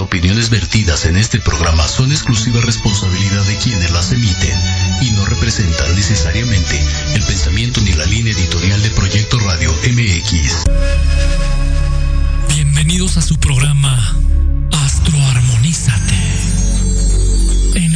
Opiniones vertidas en este programa son exclusiva responsabilidad de quienes las emiten y no representan necesariamente el pensamiento ni la línea editorial de Proyecto Radio MX. Bienvenidos a su programa Astroarmonízate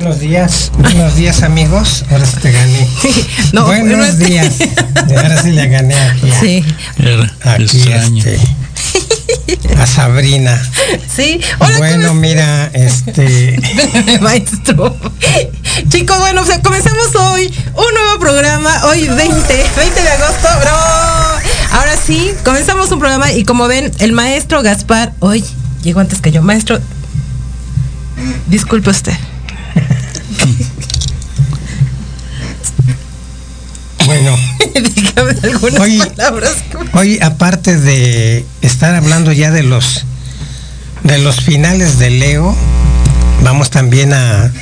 Buenos días, buenos días amigos. Ahora sí te gané. buenos días. Ahora sí le gané aquí. A, sí. Aquí este, a Sabrina. Sí. bueno, mira, este. Maestro. Chicos, bueno, comenzamos hoy un nuevo programa. Hoy 20, 20 de agosto, bro. Ahora sí, comenzamos un programa y como ven, el maestro Gaspar hoy llegó antes que yo. Maestro, disculpe usted. Bueno, hoy, hoy aparte de estar hablando ya de los de los finales de Leo, vamos también a,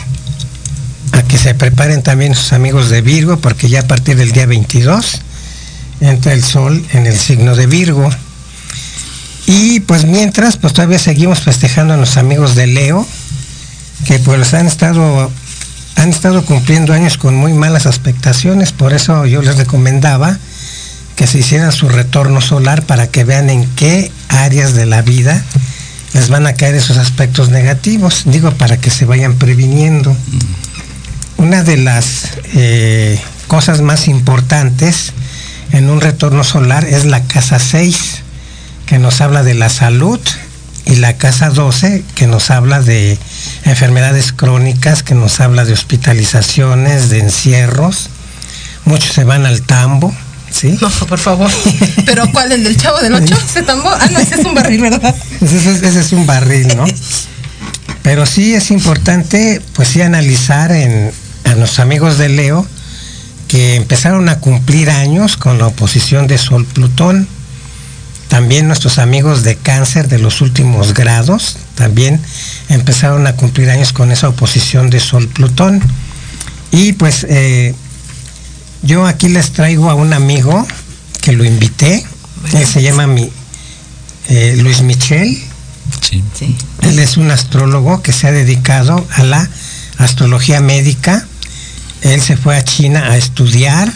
a que se preparen también sus amigos de Virgo, porque ya a partir del día 22 entra el sol en el signo de Virgo. Y pues mientras, pues todavía seguimos festejando a los amigos de Leo, que pues han estado han estado cumpliendo años con muy malas expectaciones, por eso yo les recomendaba que se hicieran su retorno solar para que vean en qué áreas de la vida les van a caer esos aspectos negativos, digo, para que se vayan previniendo. Una de las eh, cosas más importantes en un retorno solar es la casa 6, que nos habla de la salud, y la casa 12, que nos habla de enfermedades crónicas, que nos habla de hospitalizaciones, de encierros. Muchos se van al tambo, ¿sí? No, por favor. ¿Pero cuál? ¿El del chavo del 8? ¿Ese tambo? Ah, no, ese es un barril, ¿verdad? Ese, es un barril, ¿no? Pero sí es importante, pues sí, analizar en, a los amigos de Leo que empezaron a cumplir años con la oposición de Sol-Plutón también nuestros amigos de cáncer de los últimos grados también empezaron a cumplir años con esa oposición de Sol-Plutón. Y pues eh, yo aquí les traigo a un amigo que lo invité, él se llama mi, eh, Luis Michel. Sí. Él es un astrólogo que se ha dedicado a la astrología médica. Él se fue a China a estudiar.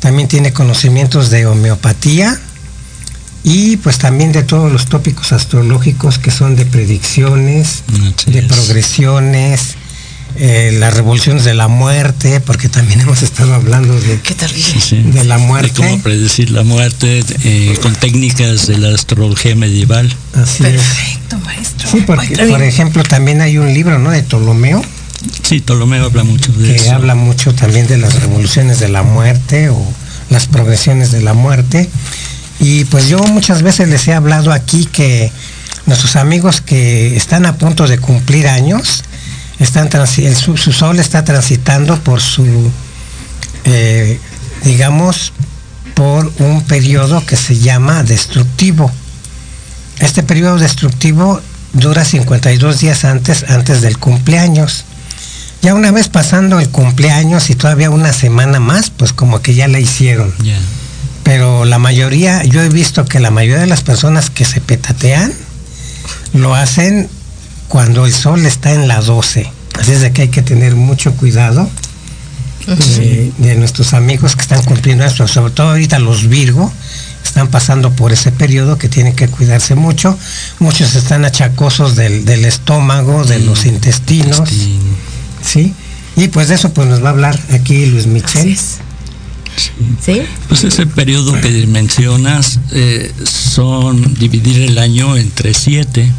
También tiene conocimientos de homeopatía y pues también de todos los tópicos astrológicos que son de predicciones, de progresiones, eh, las revoluciones de la muerte, porque también hemos estado hablando de, de la muerte. De cómo predecir la muerte eh, con técnicas de la astrología medieval. Perfecto, maestro. Sí, porque, por ejemplo, también hay un libro, ¿no? De Ptolomeo. Sí, Ptolomeo habla mucho de que habla mucho también de las revoluciones de la muerte o las progresiones de la muerte. Y pues yo muchas veces les he hablado aquí que nuestros amigos que están a punto de cumplir años, están su, sol está transitando por su, eh, digamos, por un periodo que se llama destructivo. Este periodo destructivo dura 52 días antes, antes del cumpleaños. Ya una vez pasando el cumpleaños y todavía una semana más, pues como que ya la hicieron pero la mayoría, yo he visto que la mayoría de las personas que se petatean lo hacen cuando el sol está en la 12. Así es de que hay que tener mucho cuidado de, nuestros amigos que están cumpliendo esto, sobre todo ahorita los Virgo, están pasando por ese periodo que tienen que cuidarse mucho. Muchos están achacosos del, estómago, de los intestinos. ¿sí? Y pues de eso pues nos va a hablar aquí Luis Michel. Sí. Pues ese periodo que mencionas eh, son dividir el año entre siete,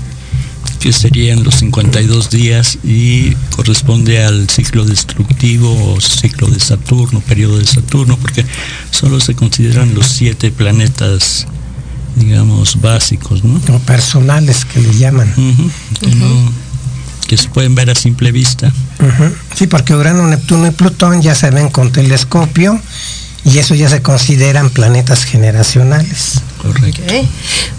que serían los 52 días y corresponde al ciclo destructivo o ciclo de Saturno, periodo de Saturno, porque solo se consideran los siete planetas digamos, básicos, ¿no? O personales que le llaman. que, se pueden ver a simple vista. Sí, porque Urano, Neptuno y Plutón ya se ven con telescopio y eso ya se consideran planetas generacionales. Correcto.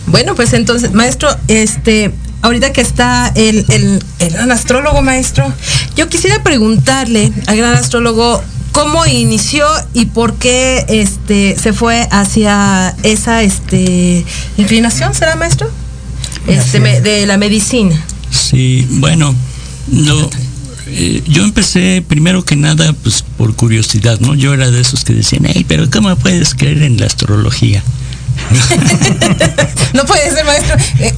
Bueno, pues entonces, maestro, este, ahorita que está el, el, gran astrólogo, maestro, yo quisiera preguntarle al gran astrólogo cómo inició y por qué este se fue hacia esa este inclinación, ¿será maestro? Este, de la medicina. Sí, bueno, no eh, yo empecé primero que nada pues por curiosidad, ¿no? Yo era de esos que decían, hey, pero ¿cómo puedes creer en la astrología? no puede ser maestro. Eh,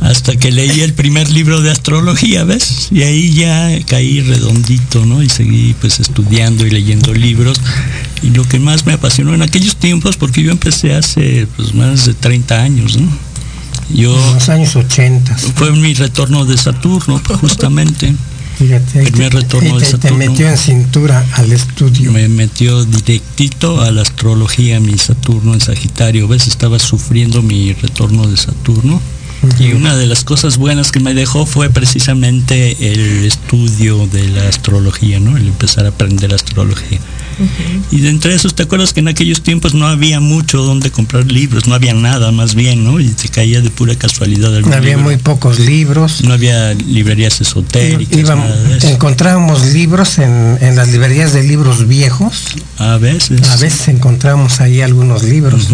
Hasta que leí el primer libro de astrología, ¿ves? Y ahí ya caí redondito, ¿no? Y seguí pues estudiando y leyendo libros. Y lo que más me apasionó en aquellos tiempos, porque yo empecé hace pues más de 30 años, ¿no? Yo, en los años 80. Fue mi retorno de Saturno, justamente. Fíjate, primer retorno de Saturno. Te metió en cintura al estudio. Me metió directito a la astrología mi Saturno en Sagitario. ¿Ves? Estaba sufriendo mi retorno de Saturno. Y una de las cosas buenas que me dejó fue precisamente el estudio de la astrología, ¿no? El empezar a aprender astrología. Y de entre esos, ¿te acuerdas que en aquellos tiempos no había mucho donde comprar libros? No había nada, más bien, ¿no? Y te caía de pura casualidad. No había muy pocos libros. No había librerías esotéricas. encontrábamos libros en, las librerías de libros viejos. A veces. A veces encontramos ahí algunos libros.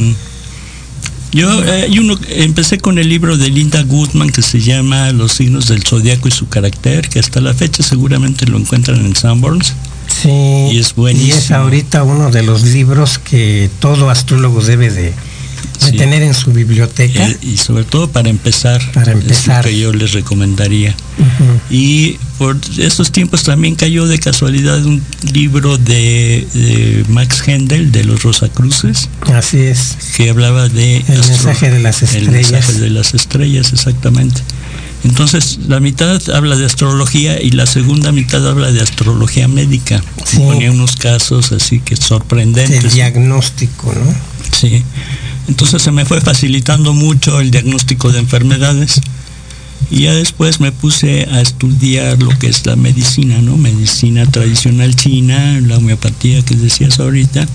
Yo, eh, uno, empecé con el libro de Linda Goodman que se llama Los signos del zodiaco y su carácter, que hasta la fecha seguramente lo encuentran en Sanborns. Sí, y es buenísimo. Y es ahorita uno de los libros que todo astrólogo debe de, tener en su biblioteca. Eh, y sobre todo para empezar. Para empezar. que yo les recomendaría. Y por esos tiempos también cayó de casualidad un libro de, Max Hendel de los Rosacruces. Así es. Que hablaba de... El mensaje de las estrellas. El mensaje de las estrellas, exactamente. Entonces, la mitad habla de astrología y la segunda mitad habla de astrología médica. Ponía unos casos así que sorprendentes. El diagnóstico, ¿no? Sí. Entonces se me fue facilitando mucho el diagnóstico de enfermedades. Y ya después me puse a estudiar lo que es la medicina, ¿no? Medicina tradicional china, la homeopatía que decías ahorita,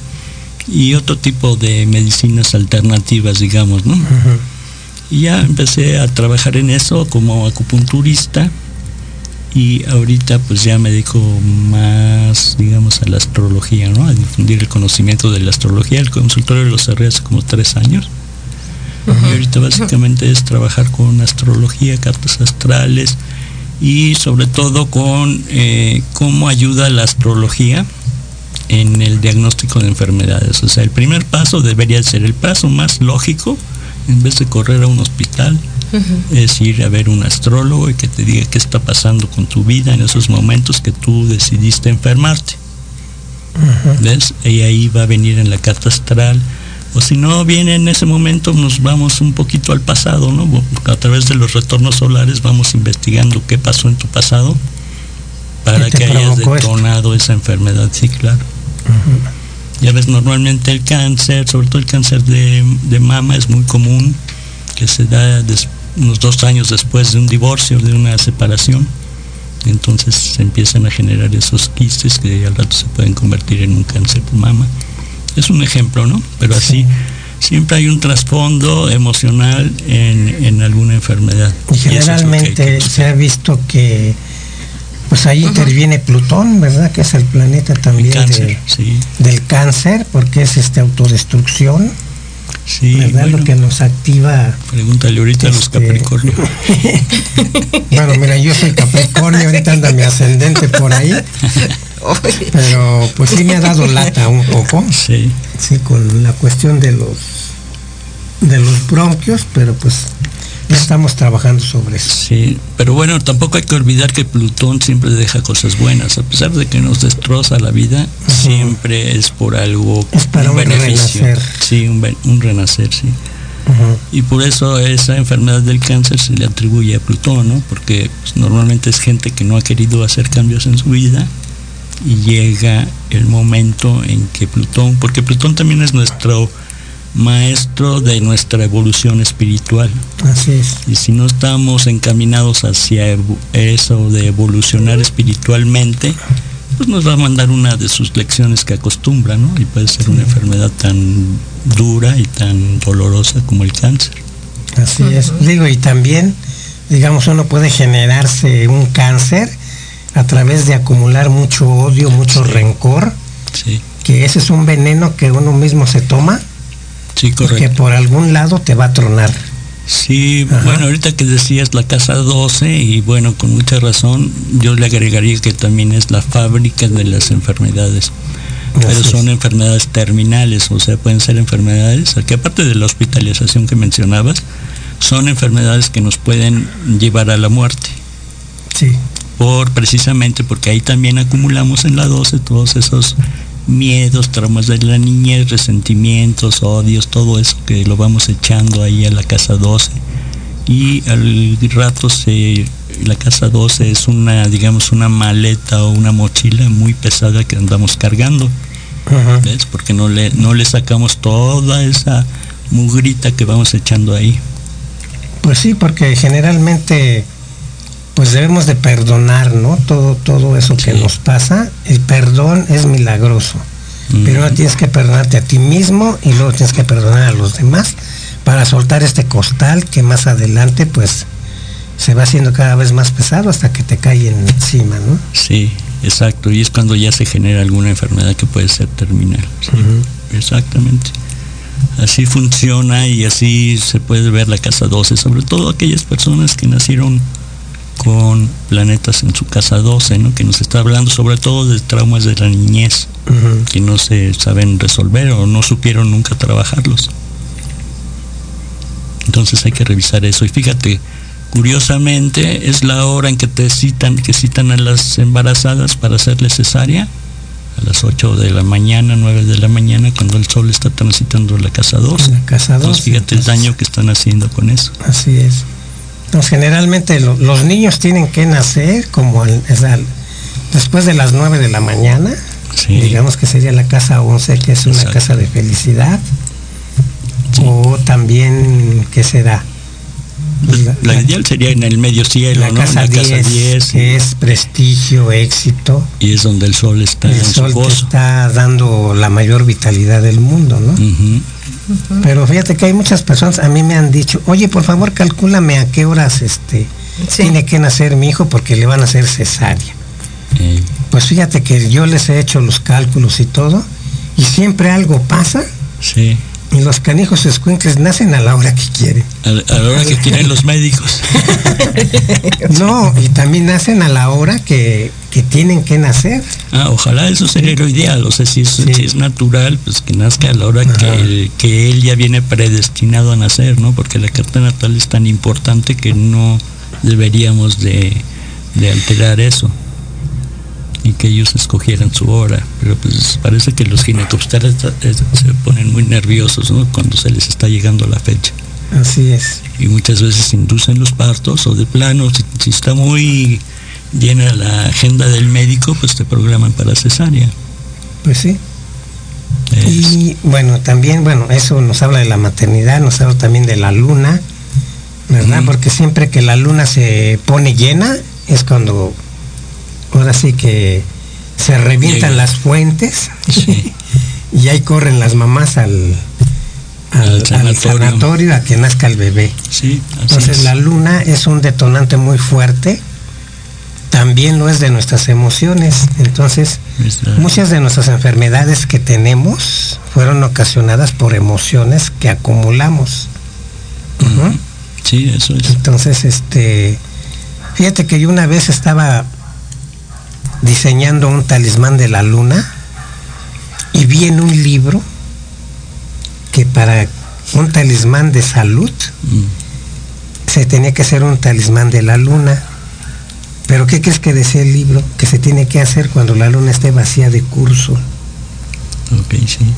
y otro tipo de medicinas alternativas, digamos, ¿no? Y ya empecé a trabajar en eso como acupunturista y ahorita pues ya me dedico más, digamos, a la astrología, ¿no? A difundir el conocimiento de la astrología. El consultorio lo cerré hace como tres años. Y ahorita básicamente es trabajar con astrología, cartas astrales y sobre todo con eh, cómo ayuda la astrología en el diagnóstico de enfermedades. O sea, el primer paso debería ser el paso más lógico en vez de correr a un hospital, es ir a ver un astrólogo y que te diga qué está pasando con tu vida en esos momentos que tú decidiste enfermarte. ¿Ves? Y ahí va a venir en la carta astral. O si no viene en ese momento, nos vamos un poquito al pasado, ¿no? A través de los retornos solares vamos investigando qué pasó en tu pasado para que hayas detonado esa enfermedad. Sí, claro. Ya ves, normalmente el cáncer, sobre todo el cáncer de, mama, es muy común, que se da unos dos años después de un divorcio, de una separación. Entonces se empiezan a generar esos quistes que al rato se pueden convertir en un cáncer de mama. Es un ejemplo, ¿no? Pero así siempre hay un trasfondo emocional en, alguna enfermedad. Y generalmente se ha visto que pues ahí interviene Plutón, ¿verdad? Que es el planeta también del cáncer, porque es este autodestrucción. Sí, ¿verdad? lo que nos activa. Pregúntale ahorita a los este, Capricornio. bueno, mira, yo soy Capricornio, ahorita anda mi ascendente por ahí. Pero pues sí me ha dado lata un poco. Sí. Sí, con la cuestión de los de los bronquios, pero pues estamos trabajando sobre eso. Sí, pero bueno, tampoco hay que olvidar que Plutón siempre deja cosas buenas, a pesar de que nos destroza la vida, siempre es por algo, es para un, beneficio. Renacer. Sí, un, renacer, sí. Y por eso esa enfermedad del cáncer se le atribuye a Plutón, ¿no? Porque pues, normalmente es gente que no ha querido hacer cambios en su vida y llega el momento en que Plutón, porque Plutón también es nuestro maestro de nuestra evolución espiritual. Así es. Y si no estamos encaminados hacia eso de evolucionar espiritualmente, pues nos va a mandar una de sus lecciones que acostumbra, ¿no? Y puede ser una enfermedad tan dura y tan dolorosa como el cáncer. Así es. Digo, y también, digamos, uno puede generarse un cáncer a través de acumular mucho odio, mucho rencor. Sí. Que ese es un veneno que uno mismo se toma Sí, correcto. Que por algún lado te va a tronar. Sí, bueno, ahorita que decías la casa 12, y bueno, con mucha razón, yo le agregaría que también es la fábrica de las enfermedades. pero son enfermedades terminales, o sea, pueden ser enfermedades, que aparte de la hospitalización que mencionabas, son enfermedades que nos pueden llevar a la muerte. Sí. Por precisamente porque ahí también acumulamos en la 12 todos esos miedos, traumas de la niñez, resentimientos, odios, todo eso que lo vamos echando ahí a la casa 12. Y al rato se la casa 12 es una, digamos, una maleta o una mochila muy pesada que andamos cargando. ¿Ves? Porque no le, no le sacamos toda esa mugrita que vamos echando ahí. Pues sí, porque generalmente pues debemos de perdonar, ¿no? Todo, todo eso que nos pasa. El perdón es milagroso. Pero no tienes que perdonarte a ti mismo y luego tienes que perdonar a los demás para soltar este costal que más adelante pues se va haciendo cada vez más pesado hasta que te cae encima, ¿no? Sí, exacto. Y es cuando ya se genera alguna enfermedad que puede ser terminal. Exactamente. Así funciona y así se puede ver la casa 12, sobre todo aquellas personas que nacieron con planetas en su casa 12, ¿no? que nos está hablando sobre todo de traumas de la niñez, que no se saben resolver o no supieron nunca trabajarlos. Entonces hay que revisar eso. Y fíjate, curiosamente es la hora en que te citan, que citan a las embarazadas para hacerle cesárea a las 8 de la mañana, 9 de la mañana, cuando el sol está transitando la casa 2. La casa 2. Entonces, fíjate el daño que están haciendo con eso. Así es. Generalmente los niños tienen que nacer como después de las 9 de la mañana. Digamos que sería la casa 11, que es una casa de felicidad. O también, ¿qué será? la, ideal sería en el medio cielo, la casa, 10, que es prestigio, éxito. Y es donde el sol está el sol está dando la mayor vitalidad del mundo, ¿no? Pero fíjate que hay muchas personas, a mí me han dicho, oye, por favor, calcúlame a qué horas este tiene que nacer mi hijo porque le van a hacer cesárea. Pues fíjate que yo les he hecho los cálculos y todo, y siempre algo pasa. Sí y los canijos escuincles nacen a la hora que quieren. A, la hora que quieren los médicos. no, y también nacen a la hora que, tienen que nacer. Ah, ojalá eso sería lo ideal. O sea, si es, es natural, pues que nazca a la hora que, que, él ya viene predestinado a nacer, ¿no? Porque la carta natal es tan importante que no deberíamos de, de alterar eso y que ellos escogieran su hora. Pero pues parece que los ginecobstetras se ponen muy nerviosos cuando se les está llegando la fecha. Así es. Y muchas veces inducen los partos o de plano, si, está muy llena la agenda del médico, pues te programan para cesárea. Pues sí. Y bueno, también, bueno, eso nos habla de la maternidad, nos habla también de la luna, ¿verdad? Porque siempre que la luna se pone llena es cuando ahora sí que se revientan las fuentes y ahí corren las mamás al, al, sanatorio. a que nazca el bebé. Entonces la luna es un detonante muy fuerte, también lo es de nuestras emociones. Entonces muchas de nuestras enfermedades que tenemos fueron ocasionadas por emociones que acumulamos. Sí, eso es. Entonces, este, fíjate que yo una vez estaba diseñando un talismán de la luna y vi en un libro que para un talismán de salud se tenía que hacer un talismán de la luna. Pero ¿qué crees que decía el libro? Que se tiene que hacer cuando la luna esté vacía de curso.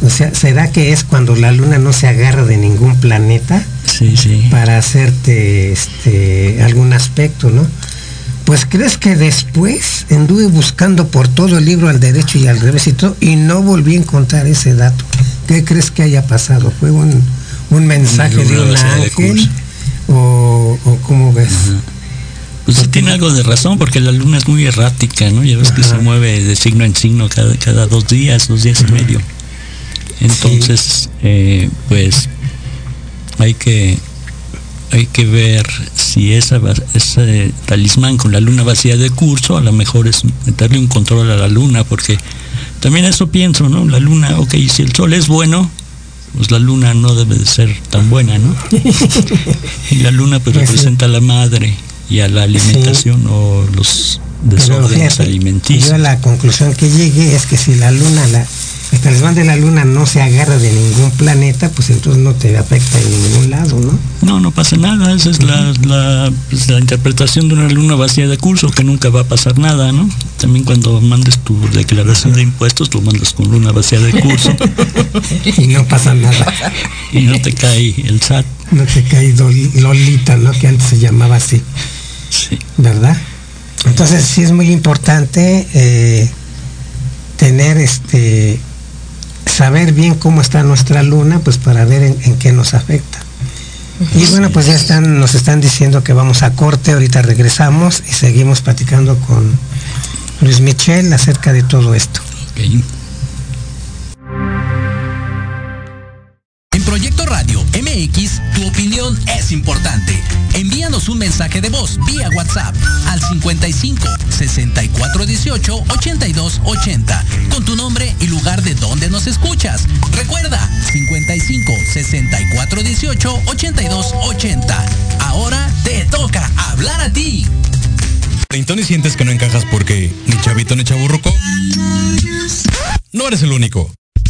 O sea, ¿será que es cuando la luna no se agarra de ningún planeta para hacerte este, algún aspecto, ¿no? Pues crees que después anduve buscando por todo el libro al derecho y al revés y todo, y no volví a encontrar ese dato. ¿Qué crees que haya pasado? ¿Fue un, mensaje de un ángel? O, cómo ves? Pues tiene algo de razón, porque la luna es muy errática, ¿no? Ya ves que se mueve de signo en signo cada, cada dos días, dos días y medio. Entonces, eh, pues hay que hay que ver si esa, ese talismán con la luna vacía de curso, a lo mejor es meterle un control a la luna, porque también eso pienso, ¿no? La luna, ok, si el sol es bueno, pues la luna no debe de ser tan buena, ¿no? y la luna pues, pues representa a la madre y a la alimentación o los desórdenes alimenticios. Yo la conclusión que llegué es que si la luna la, el talismán de la luna no se agarra de ningún planeta, pues entonces no te afecta en ningún lado, ¿no? No, no pasa nada. Esa es la, pues, la, interpretación de una luna vacía de curso, que nunca va a pasar nada, ¿no? También cuando mandes tu declaración de impuestos, lo mandas con luna vacía de curso. y no pasa nada. y no te cae el SAT. No te cae Lolita, ¿no? Que antes se llamaba así. Sí. ¿Verdad? Entonces sí es muy importante eh, tener este saber bien cómo está nuestra luna, pues para ver en, qué nos afecta. Y bueno, pues ya están, nos están diciendo que vamos a corte, ahorita regresamos y seguimos platicando con Luis Michel acerca de todo esto. En Proyecto Radio MX, es importante. Envíanos un mensaje de voz vía WhatsApp al 55 64 18 82 80 con tu nombre y lugar de donde nos escuchas. Recuerda 55 64 18 82 80. Ahora te toca hablar a ti. ¿y sientes que no encajas porque ni chavito ni chaburruco? No eres el único.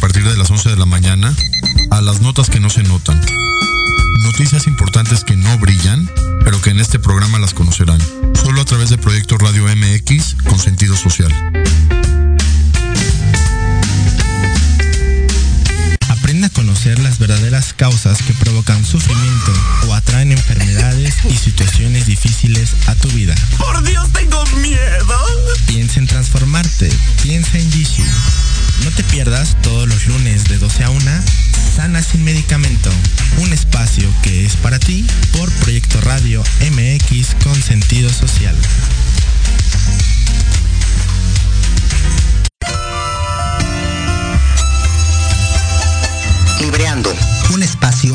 Partir de las 11 de la mañana a las notas que no se notan noticias importantes que no brillan, pero que en este programa las conocerán, solo a través de Proyecto Radio MX con sentido social. Aprende a conocer las verdaderas causas que provocan sufrimiento o atraen enfermedades y situaciones difíciles a tu vida. ¡Por Dios, tengo miedo! Piensa en transformarte. Piensa en Jishu. No te pierdas todos los lunes de 12 a 1 Sana sin medicamento, un espacio que es para ti por Proyecto Radio MX con sentido social. Libreando, un espacio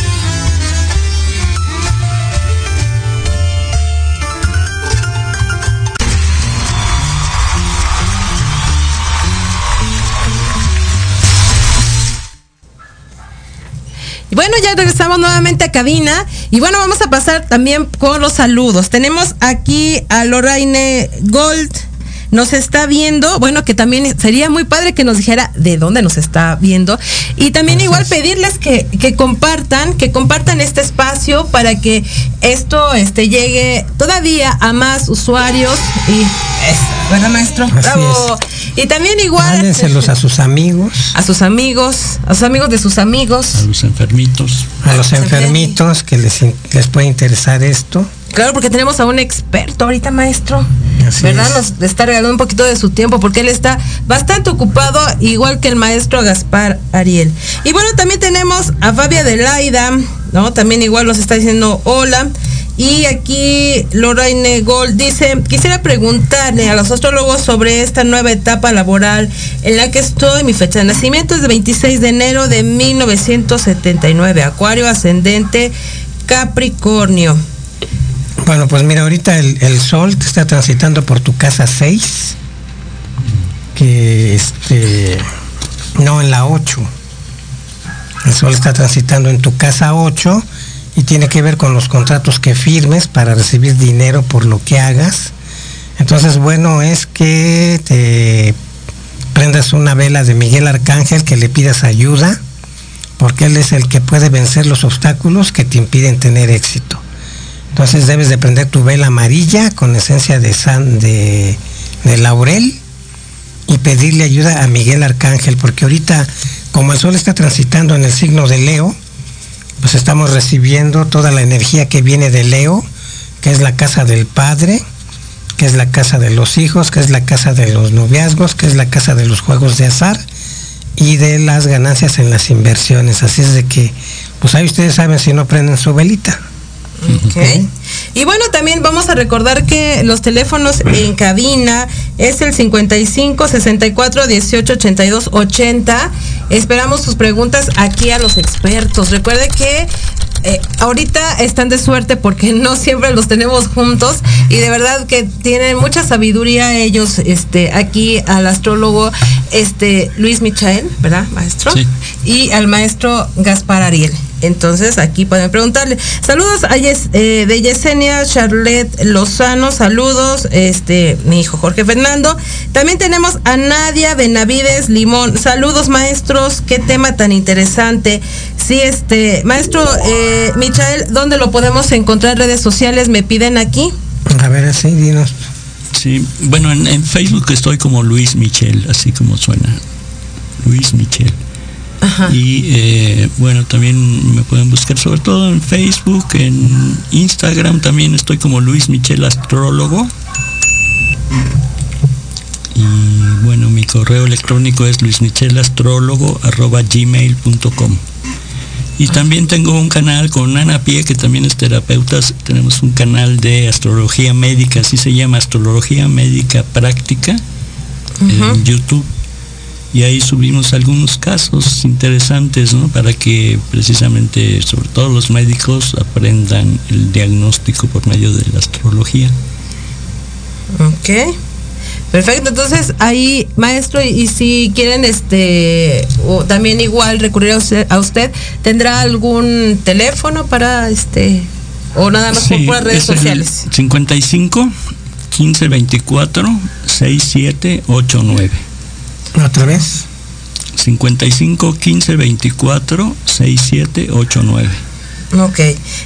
Regresamos nuevamente a cabina. Y bueno, vamos a pasar también con los saludos. Tenemos aquí a Lorraine Gold nos está viendo, bueno, que también sería muy padre que nos dijera de dónde nos está viendo. Y también igual pedirles que, compartan, que compartan este espacio para que esto este, llegue todavía a más usuarios. Y es, ¿verdad, maestro? Bravo. Y también igual. Mándenselos a sus amigos. A sus amigos, a sus amigos de sus amigos. A los enfermitos. A los enfermitos que les, les puede interesar esto. Claro, porque tenemos a un experto ahorita, maestro. ¿Verdad? Nos está regalando un poquito de su tiempo porque él está bastante ocupado, igual que el maestro Gaspar Ariel. Y bueno, también tenemos a Fabia Delaida, ¿no? También igual nos está diciendo hola. Y aquí Lorraine Gold dice, quisiera preguntarle a los astrólogos sobre esta nueva etapa laboral en la que estoy. Mi fecha de nacimiento es de 26 de enero de 1979, Acuario ascendente Capricornio. Bueno, pues mira, ahorita el, sol te está transitando por tu casa 6, que este, no en la 8. El sol está transitando en tu casa 8 y tiene que ver con los contratos que firmes para recibir dinero por lo que hagas. Entonces, bueno, es que te prendas una vela de Miguel Arcángel, que le pidas ayuda, porque él es el que puede vencer los obstáculos que te impiden tener éxito. Entonces debes de prender tu vela amarilla con esencia de, san, de, laurel y pedirle ayuda a Miguel Arcángel, porque ahorita, como el sol está transitando en el signo de Leo, pues estamos recibiendo toda la energía que viene de Leo, que es la casa del Padre, que es la casa de los hijos, que es la casa de los noviazgos, que es la casa de los juegos de azar y de las ganancias en las inversiones. Así es de que, pues ahí ustedes saben si no prenden su velita. Okay. Y bueno, también vamos a recordar que los teléfonos en cabina es el 55 64 18 82 80. Esperamos sus preguntas aquí a los expertos. Recuerde que eh, ahorita están de suerte porque no siempre los tenemos juntos y de verdad que tienen mucha sabiduría ellos este aquí al astrólogo este Luis Michael, ¿verdad, maestro? Y al maestro Gaspar Ariel. Entonces aquí pueden preguntarle. Saludos a eh, de Yesenia Charlotte Lozano, saludos, este, mi hijo Jorge Fernando. También tenemos a Nadia Benavides Limón. Saludos maestros, qué tema tan interesante. Sí, este, maestro eh, Michael, ¿dónde lo podemos encontrar? Redes sociales, me piden aquí. A ver, así, dinos. Sí, bueno, en, en Facebook estoy como Luis Michel, así como suena. Luis Michel. Y eh, bueno, también me pueden buscar sobre todo en Facebook, en Instagram también estoy como Luis Michel Astrólogo. Y bueno, mi correo electrónico es luismichelastrólogo.gmail.com Y también tengo un canal con Ana Pie, que también es terapeuta. Tenemos un canal de astrología médica, así se llama, Astrología Médica Práctica, en YouTube y ahí subimos algunos casos interesantes ¿no? para que precisamente sobre todo los médicos aprendan el diagnóstico por medio de la astrología. Ok. Perfecto, entonces ahí, maestro, y, si quieren este o también igual recurrir a usted, ¿tendrá algún teléfono para este o nada más por redes sociales? 55 15 24 67 89. ¿Otra vez? 55 15 24 67 89. Ok.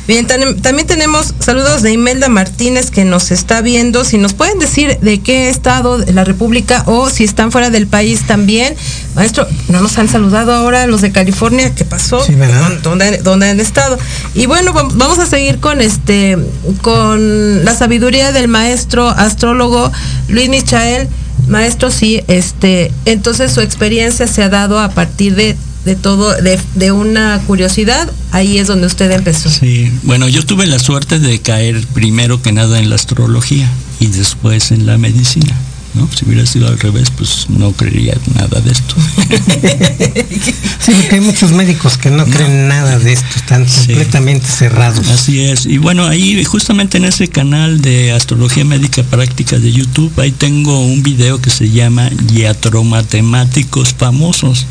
Bien, también tenemos saludos de Imelda Martínez que nos está viendo. Si nos pueden decir de qué estado de la República o si están fuera del país también. Maestro, no nos han saludado ahora los de California. ¿Qué pasó? Sí, ¿verdad? ¿Dónde, ¿Dónde, han estado? Y bueno, vamos a seguir con este, con la sabiduría del maestro astrólogo Luis Michael. Maestro, sí, este, entonces su experiencia se ha dado a partir de, de todo, de, de, una curiosidad, ahí es donde usted empezó. Sí, bueno, yo tuve la suerte de caer primero que nada en la astrología y después en la medicina. ¿No? Si hubiera sido al revés, pues no creería nada de esto. sí, porque hay muchos médicos que no, creen nada de esto, están completamente cerrados. Así es. Y bueno, ahí justamente en ese canal de Astrología Médica Práctica de YouTube, ahí tengo un video que se llama Yatromatemáticos Famosos.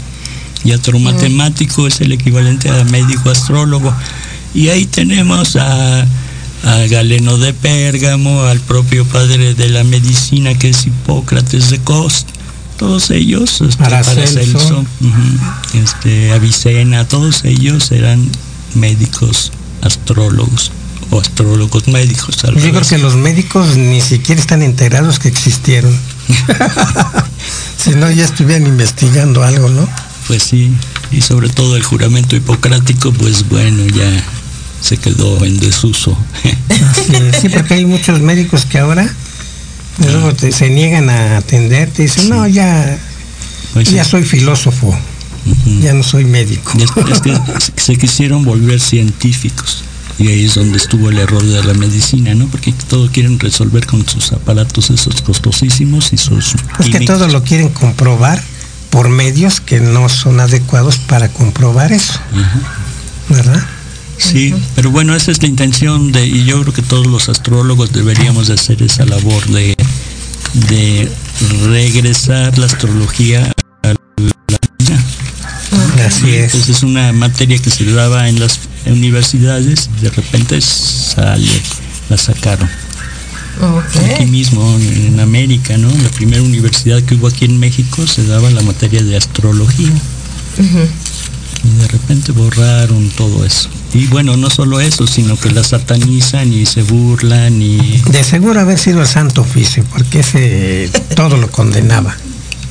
Yatromatemático es el equivalente a médico astrólogo. Y ahí tenemos a a Galeno de Pérgamo, al propio padre de la medicina que es Hipócrates de Cos, todos ellos, este, Paracelso, este, Avicena, todos ellos eran médicos astrólogos o astrólogos médicos. Yo creo que los médicos ni siquiera están enterados que existieron. si no, ya estuvieran investigando algo, ¿no? Pues sí, y sobre todo el juramento hipocrático, pues bueno, ya se quedó en desuso. sí, porque hay muchos médicos que ahora luego se niegan a atenderte y dicen, no, ya, pues ya soy filósofo, ya no soy médico. Es, que se quisieron volver científicos. Y ahí es donde estuvo el error de la medicina, ¿no? Porque todo quieren resolver con sus aparatos esos costosísimos y sus... Es que todo lo quieren comprobar por medios que no son adecuados para comprobar eso. ¿Verdad? Sí, pero bueno, esa es la intención de, y yo creo que todos los astrólogos deberíamos de hacer esa labor de, de regresar la astrología a la vida. Así es. es una materia que se daba en las universidades y de repente sale, la sacaron. Aquí mismo, en América, ¿no? La primera universidad que hubo aquí en México se daba la materia de astrología. Y de repente borraron todo eso. Y bueno, no solo eso, sino que la satanizan y se burlan y... De seguro haber sido el santo oficio, porque ese todo lo condenaba.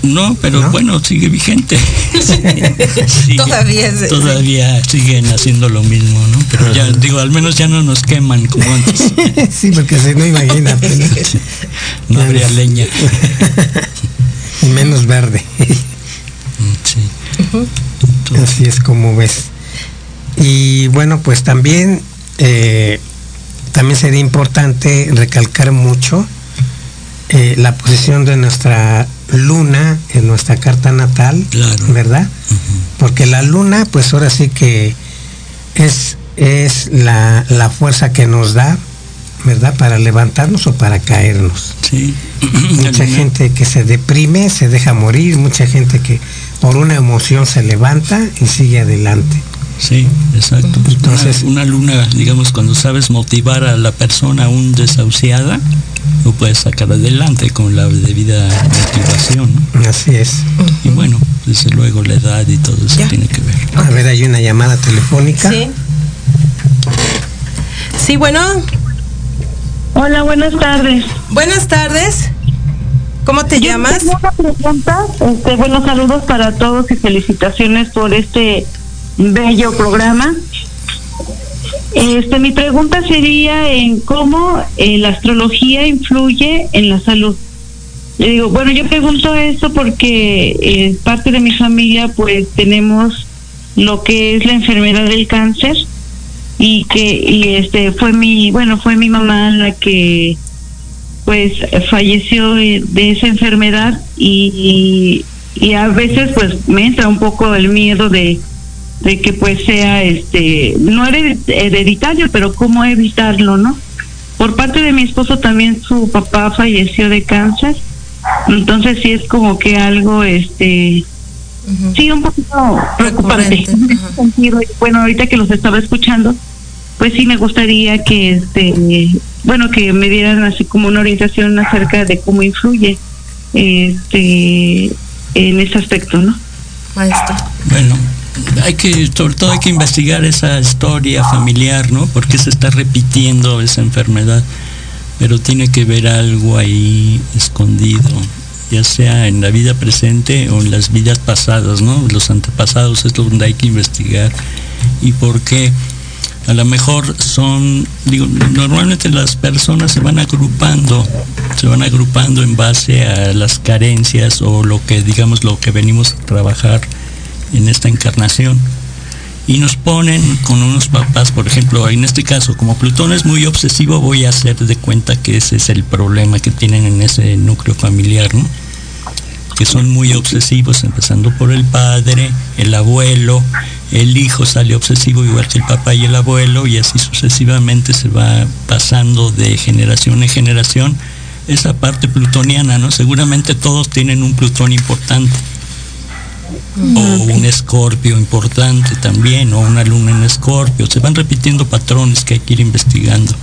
No, pero bueno, sigue vigente. todavía Todavía siguen haciendo lo mismo, ¿no? Pero ya, digo, al menos ya no nos queman como antes. sí, porque si no, imagínate. no habría leña. y menos verde. sí. Así es como ves. Y bueno, pues también, eh, también sería importante recalcar mucho eh, la posición de nuestra luna en nuestra carta natal, ¿verdad? Porque la luna, pues ahora sí que es, es la, la, fuerza que nos da, ¿verdad? Para levantarnos o para caernos. Sí. mucha gente que se deprime, se deja morir, mucha gente que por una emoción se levanta y sigue adelante. Sí, exacto. Entonces, una, luna, digamos, cuando sabes motivar a la persona aún desahuciada, lo puedes sacar adelante con la debida motivación. Así es. Y bueno, desde luego la edad y todo eso tiene que ver. A ver, hay una llamada telefónica. Sí. Sí, bueno. Hola, buenas tardes. Buenas tardes. ¿Cómo te llamas? Tengo una pregunta. Este, buenos saludos para todos y felicitaciones por este bello programa. Este, mi pregunta sería en cómo eh, la astrología influye en la salud. Le digo, bueno, yo pregunto esto porque eh, parte de mi familia pues tenemos lo que es la enfermedad del cáncer y que y este fue mi bueno fue mi mamá la que pues falleció de, esa enfermedad y a veces pues me entra un poco el miedo de de que pues sea este no hereditario pero cómo evitarlo no por parte de mi esposo también su papá falleció de cáncer entonces sí es como que algo este sí un poquito preocupante bueno ahorita que los estaba escuchando pues sí me gustaría que este bueno que me dieran así como una orientación acerca de cómo influye este en ese aspecto no maestro. Bueno hay que, sobre todo hay que investigar esa historia familiar, ¿no? Porque se está repitiendo esa enfermedad, pero tiene que ver algo ahí escondido, ya sea en la vida presente o en las vidas pasadas, ¿no? Los antepasados es donde hay que investigar y por qué. A lo mejor son, digo, normalmente las personas se van agrupando, se van agrupando en base a las carencias o lo que, digamos, lo que venimos a trabajar en esta encarnación. Y nos ponen con unos papás, por ejemplo, en este caso, como Plutón es muy obsesivo, voy a hacer de cuenta que ese es el problema que tienen en ese núcleo familiar, ¿no? Que son muy obsesivos, empezando por el padre, el abuelo, el hijo sale obsesivo igual que el papá y el abuelo, y así sucesivamente se va pasando de generación en generación esa parte plutoniana, ¿no? Seguramente todos tienen un Plutón importante o un escorpio importante también, o una luna en escorpio. Se van repitiendo patrones que hay que ir investigando.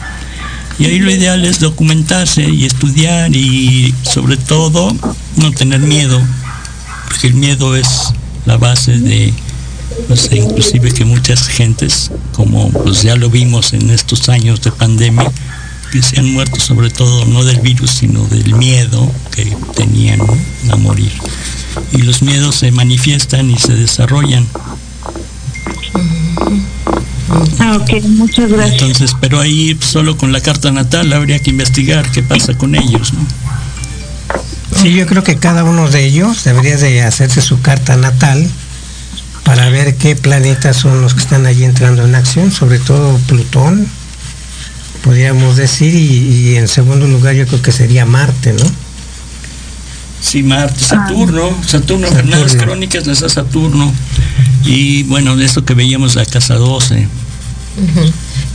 Y ahí lo ideal es documentarse y estudiar y sobre todo no tener miedo, porque el miedo es la base de, pues, inclusive que muchas gentes, como pues ya lo vimos en estos años de pandemia, que se han muerto sobre todo no del virus, sino del miedo que tenían a morir y los miedos se manifiestan y se desarrollan. Ah, ok, muchas gracias. Entonces, pero ahí solo con la carta natal habría que investigar qué pasa con ellos, ¿no? Sí, yo creo que cada uno de ellos debería de hacerse su carta natal para ver qué planetas son los que están allí entrando en acción, sobre todo Plutón, podríamos decir, y, y en segundo lugar yo creo que sería Marte, ¿no? Sí, Marte, Saturno, Saturno, Saturno. crónicas les da Saturno. Y bueno, de eso que veíamos la casa 12.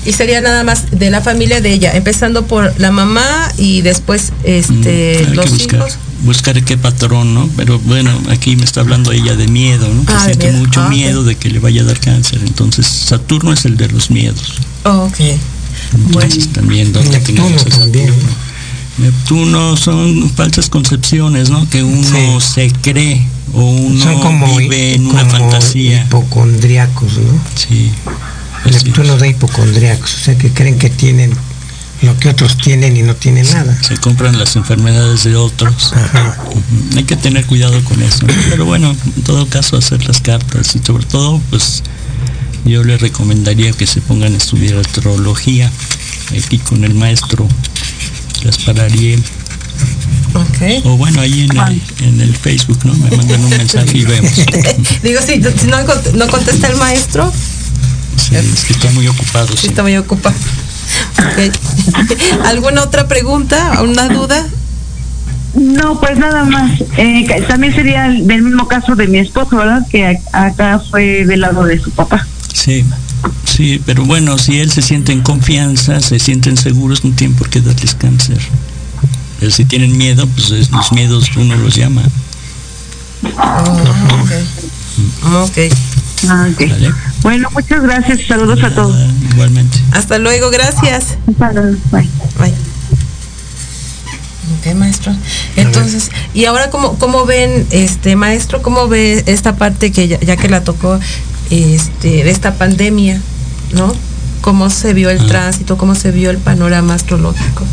Y sería nada más de la familia de ella, empezando por la mamá y después este los buscar, hijos. Buscar qué patrón, ¿no? Pero bueno, aquí me está hablando ella de miedo, ¿no? Que ah, siente mucho ah, miedo de que le vaya a dar cáncer. Entonces, Saturno es el de los miedos. Oh, ok. bueno. también donde tengamos Saturno. Neptuno son falsas concepciones, ¿no? Que uno se cree o uno vive en una fantasía. Hipocondriacos, ¿no? Sí. Neptuno da hipocondriacos, o sea que creen que tienen lo que otros tienen y no tienen nada. Se compran las enfermedades de otros. Hay que tener cuidado con eso. Pero bueno, en todo caso hacer las cartas y sobre todo, pues yo le recomendaría que se pongan a estudiar astrología aquí con el maestro Gaspar Ariel. O bueno, ahí en el, Facebook, ¿no? Me mandan un mensaje y vemos. Digo, si, si no, no, contesta el maestro. Sí, es que está muy ocupado. Sí, está muy ocupado. ¿Alguna otra pregunta? ¿Una duda? No, pues nada más. Eh, también sería del mismo caso de mi esposo, ¿verdad? Que acá fue del lado de su papá. Sí, sí, pero bueno, si él se siente en confianza, se sienten seguros, no tienen por qué darles cáncer. Pero si tienen miedo, pues los miedos uno los llama. Oh, okay. Ah, bueno, muchas gracias. Saludos a todos. Igualmente. Hasta luego, gracias. Hasta luego. Bye. Bye. Ok, maestro. Entonces, y ahora cómo, cómo ven, este maestro, cómo ve esta parte que ya, que la tocó, este, de esta pandemia, ¿no? ¿Cómo se vio el ah. tránsito, cómo se vio el panorama astrológico?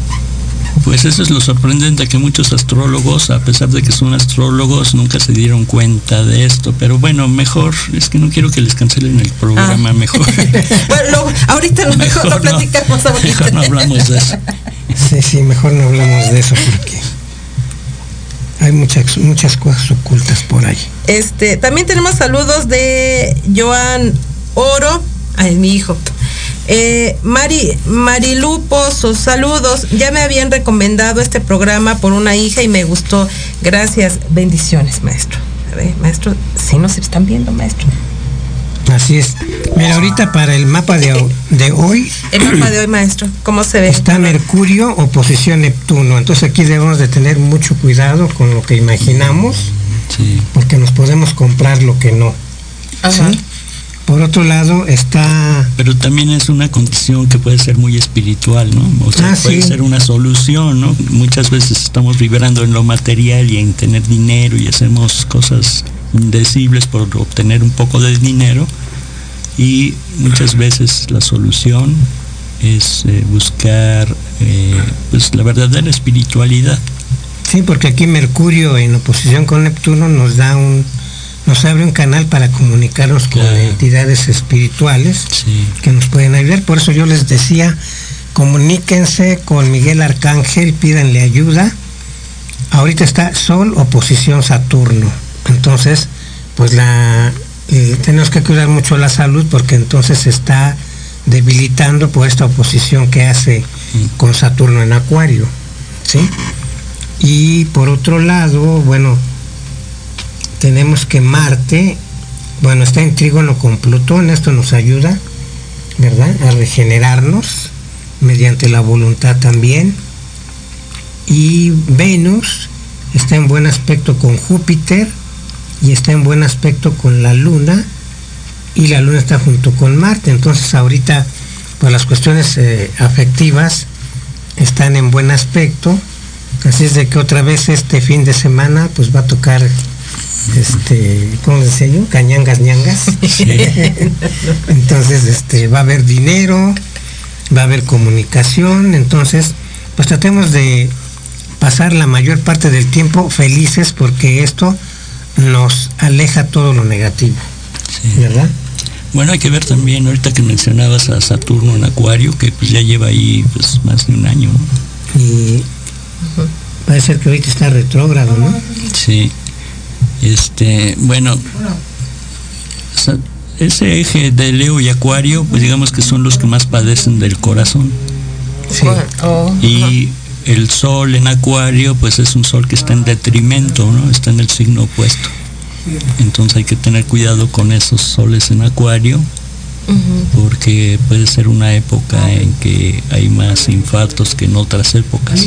Pues eso es lo sorprendente que muchos astrólogos, a pesar de que son astrólogos, nunca se dieron cuenta de esto. Pero bueno, mejor, es que no quiero que les cancelen el programa, ah. mejor. bueno, ahorita lo mejor, lo platicamos ahorita. Mejor no hablamos de eso. Sí, sí, mejor no hablamos de eso porque hay muchas, muchas cosas ocultas por ahí. Este, también tenemos saludos de Joan Oro, ay, mi hijo. Eh, Mari, Marilu saludos. Ya me habían recomendado este programa por una hija y me gustó. Gracias, bendiciones, maestro. A ver, maestro, si nos están viendo, maestro. Así es. Mira, ahorita para el mapa de, hoy. El mapa de hoy, maestro, ¿cómo se ve? Está Mercurio, oposición Neptuno. Entonces aquí debemos de tener mucho cuidado con lo que imaginamos. Porque nos podemos comprar lo que no. Por otro lado está... Pero también es una condición que puede ser muy espiritual, ¿no? O sea, ah, puede ser una solución, ¿no? Muchas veces estamos vibrando en lo material y en tener dinero y hacemos cosas indecibles por obtener un poco de dinero y muchas veces la solución es eh, buscar eh, pues la verdadera espiritualidad. Sí, porque aquí Mercurio en oposición con Neptuno nos da un nos abre un canal para comunicarnos con entidades espirituales que nos pueden ayudar. Por eso yo les decía, comuníquense con Miguel Arcángel, pídanle ayuda. Ahorita está Sol oposición Saturno. Entonces, pues la eh, tenemos que cuidar mucho la salud porque entonces se está debilitando por esta oposición que hace mm. con Saturno en Acuario. ¿sí? Y por otro lado, bueno, tenemos que Marte, bueno, está en trígono con Plutón, esto nos ayuda, ¿verdad? A regenerarnos mediante la voluntad también. Y Venus está en buen aspecto con Júpiter y está en buen aspecto con la Luna y la Luna está junto con Marte. Entonces ahorita pues las cuestiones eh, afectivas están en buen aspecto. Así es de que otra vez este fin de semana pues va a tocar este, ¿cómo decía yo? Cañangas, ñangas. entonces, este, va a haber dinero, va a haber comunicación, entonces, pues tratemos de pasar la mayor parte del tiempo felices porque esto nos aleja todo lo negativo. ¿Verdad? Bueno, hay que ver también, ahorita que mencionabas a Saturno en Acuario, que pues ya lleva ahí pues más de un año. Y puede ser que ahorita está retrógrado, ¿no? Sí. Este, bueno, ese eje de Leo y Acuario, pues digamos que son los que más padecen del corazón. Sí. Oh, y el sol en Acuario, pues es un sol que está en detrimento, ¿no? Está en el signo opuesto. Entonces hay que tener cuidado con esos soles en Acuario, porque puede ser una época en que hay más infartos que en otras épocas.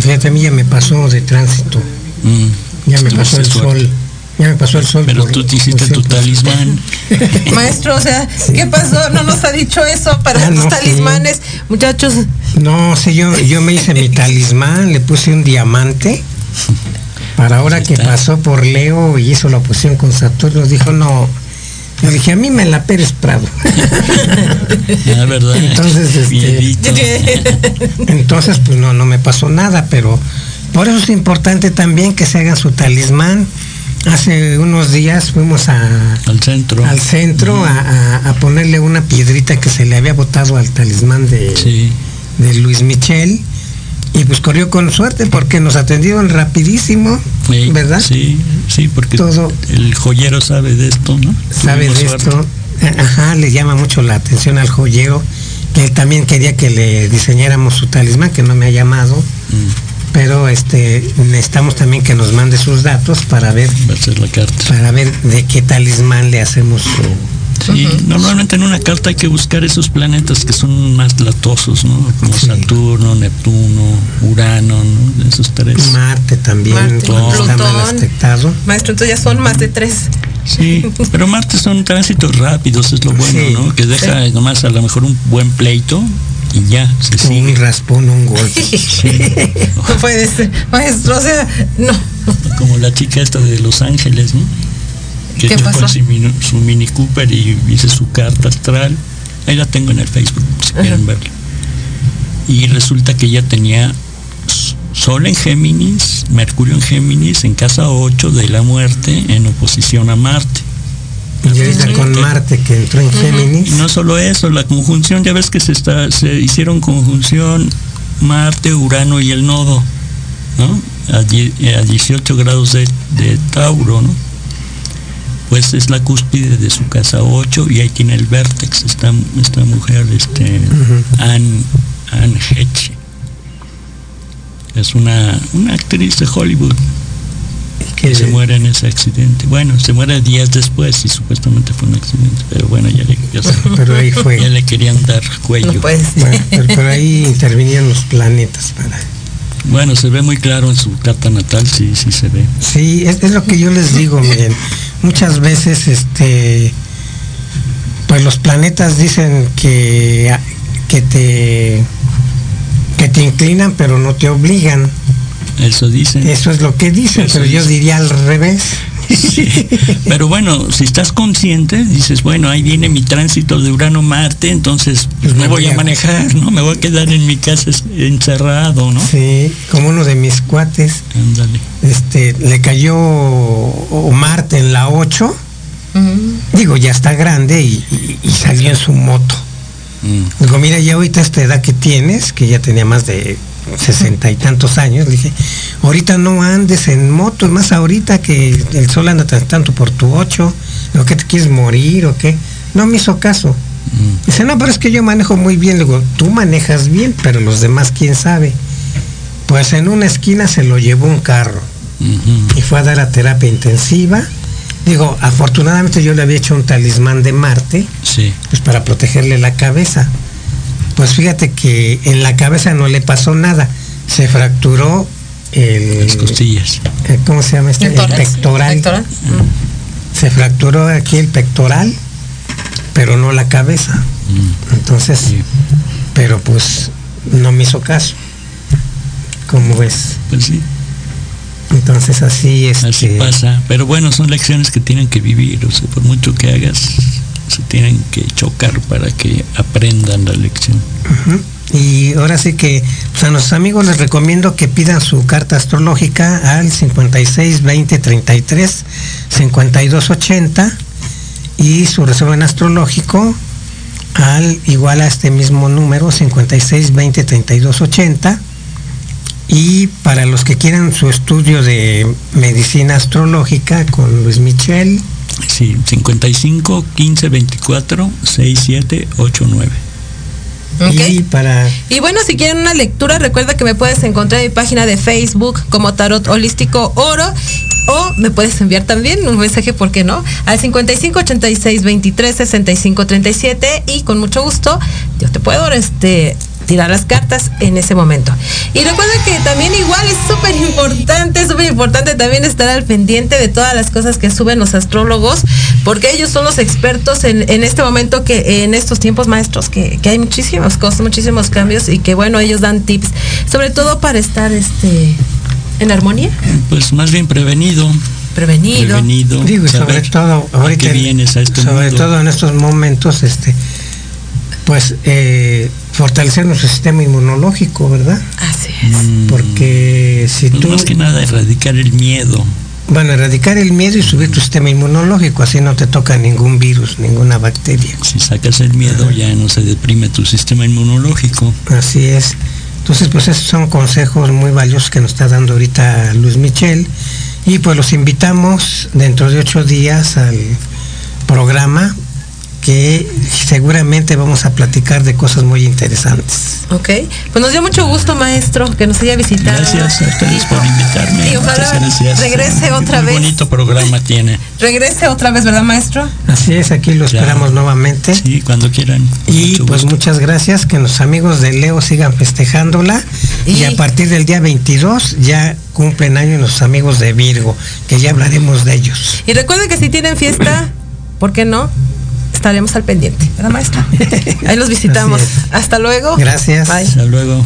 Fíjate, a mí ya me pasó de tránsito. Mm. Ya me pasó el sol. Ya me pasó el sol. Pero tú te hiciste tu talismán. Maestro, o sea, ¿qué pasó? No nos ha dicho eso para ah, los talismanes, muchachos. No, sé, yo, yo me hice mi talismán, le puse un diamante. Para ahora que pasó por Leo y hizo la oposición con Saturno, dijo, no, yo dije, a mí me la Pérez Prado. Ah, verdad. Entonces, este, entonces, pues no, no me pasó nada, pero por eso es importante también que se haga su talismán. Hace unos días fuimos al centro, al centro a, ponerle una piedrita que se le había botado al talismán de, de Luis Michel y pues corrió con suerte porque nos atendieron rapidísimo, ¿verdad? Sí, sí, porque Todo, el joyero sabe de esto, ¿no? Sabe de esto. Ajá, le llama mucho la atención al joyero, que él también quería que le diseñáramos su talismán, que no me ha llamado. Mm. Pero este necesitamos también que nos mande sus datos para ver la carta. para ver de qué talismán le hacemos su Sí, normalmente en una carta hay que buscar esos planetas que son más latosos, ¿no? Como Saturno, Neptuno, Urano, ¿no? Esos tres. Marte también, Marte, Plutón. Maestro, entonces ya son más de tres. Sí, pero Marte son tránsitos rápidos, es lo bueno, ¿no? Que deja nomás a lo mejor un buen pleito y ya, se sigue. Un raspón, un golpe. no puede ser, maestro, o sea, no. Como la chica esta de Los Ángeles, ¿no? que ¿Qué pasó? Su, su, Mini Cooper y hice su carta astral. Ahí la tengo en el Facebook, si quieren verla. Y resulta que ella tenía Sol en Géminis, Mercurio en Géminis, en casa 8 de la muerte, en oposición a Marte. Y ahorita con Marte que entró en Géminis. Y no solo eso, la conjunción, ya ves que se está, se hicieron conjunción Marte, Urano y el nodo, ¿no? A, 18 grados de, de Tauro, ¿no? pues es la cúspide de su casa 8 y ahí tiene el vértex, esta, esta mujer, este, Anne, Anne Hedge. Es una, una actriz de Hollywood que se muere en ese accidente. Bueno, se muere días después y supuestamente fue un accidente, pero bueno, ya le, pero ahí fue. Ya le querían dar cuello. pero, ahí intervenían los planetas para... Bueno, se ve muy claro en su carta natal, sí, sí se ve. Sí, es, es lo que yo les digo, miren muchas veces este pues los planetas dicen que, que te que te inclinan pero no te obligan. Eso dicen. Eso es lo que dicen, pero yo diría al revés. Pero bueno, si estás consciente, dices, bueno, ahí viene mi tránsito de Urano-Marte, entonces pues me, voy, a, manejar, ¿no? Me voy a quedar en mi casa encerrado, ¿no? Sí, como uno de mis cuates. Este, le cayó Marte en la 8. Digo, ya está grande y, salió en su moto. Mm. Digo, mira, ya ahorita esta edad que tienes, que ya tenía más de sesenta y tantos años, le dije, ahorita no andes en moto, más ahorita que el sol anda tanto por tu ocho, ¿o que te quieres morir o qué? No me hizo caso. Mm. Dice, no, pero es que yo manejo muy bien. Le digo, tú manejas bien, pero los demás, ¿quién sabe? Pues en una esquina se lo llevó un carro y fue a dar a terapia intensiva. Digo, afortunadamente yo le había hecho un talismán de Marte, sí. pues para protegerle la cabeza. Pues fíjate que en la cabeza no le pasó nada. Se fracturó el. Las costillas. Eh, ¿Cómo se llama este? El, pectoral. Mm. Se fracturó aquí el pectoral, pero no la cabeza. Mm. Entonces, pero pues no me hizo caso. ¿Cómo ves? Pues sí. Entonces así es. Así este, pasa. Pero bueno, son lecciones que tienen que vivir. O sea, por mucho que hagas, se tienen que chocar para que aprendan la lección. Y ahora sí que pues, a nuestros amigos les recomiendo que pidan su carta astrológica al 56 20 33 52 80 y su resumen astrológico al igual a este mismo número 56 20 32 80 y para los que quieran su estudio de medicina astrológica con Luis Michel Sí, 55 15 24 67 89. Y, para... y bueno, si quieren una lectura, recuerda que me puedes encontrar en mi página de Facebook como Tarot Holístico Oro o me puedes enviar también un mensaje, ¿por qué no? Al 55 86 23 65 37 y con mucho gusto yo te puedo este tirar las cartas en ese momento. Y recuerda que también igual es súper importante, súper importante también estar al pendiente de todas las cosas que suben los astrólogos, porque ellos son los expertos en, este momento que en estos tiempos maestros, que, hay muchísimas cosas, muchísimos cambios y que bueno, ellos dan tips, sobre todo para estar este en armonía. Pues más bien prevenido prevenido. Digo, sobre todo ahorita, este sobre todo en estos momentos, este, pues eh, fortalecer nuestro sistema inmunológico, ¿verdad? Así es. Mm. Porque si pues tú... Más que nada erradicar el miedo. Bueno, erradicar el miedo y subir tu sistema inmunológico, así no te toca ningún virus, ninguna bacteria. Si sacas el miedo ya no se deprime tu sistema inmunológico. Así es. Entonces, pues esos son consejos muy valiosos que nos está dando ahorita Luis Michel. Y pues los invitamos dentro de ocho días al programa que seguramente vamos a platicar de cosas muy interesantes. Ok, pues nos dio mucho gusto, maestro, que nos haya visitado. Gracias a ustedes por invitarme. Y ojalá regrese otra vez. Muy bonito programa tiene. Regrese otra vez, ¿verdad, maestro? Así es, aquí lo esperamos nuevamente. Sí, cuando quieran. Y pues muchas gracias, que los amigos de Leo sigan festejándola. Y, a partir del día 22 ya cumplen años los amigos de Virgo, que ya hablaremos de ellos. Y recuerden que si tienen fiesta, ¿por qué no? Estaremos al pendiente, ¿verdad, maestra? Ahí los visitamos. Hasta luego. Gracias. Hasta luego.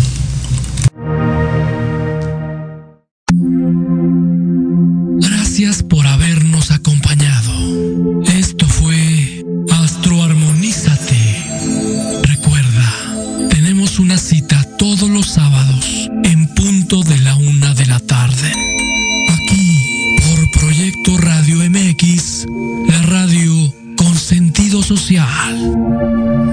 Gracias por habernos acompañado. Esto fue Astroarmonízate. Recuerda, tenemos una cita todos los sábados en punto de la una de la tarde. social.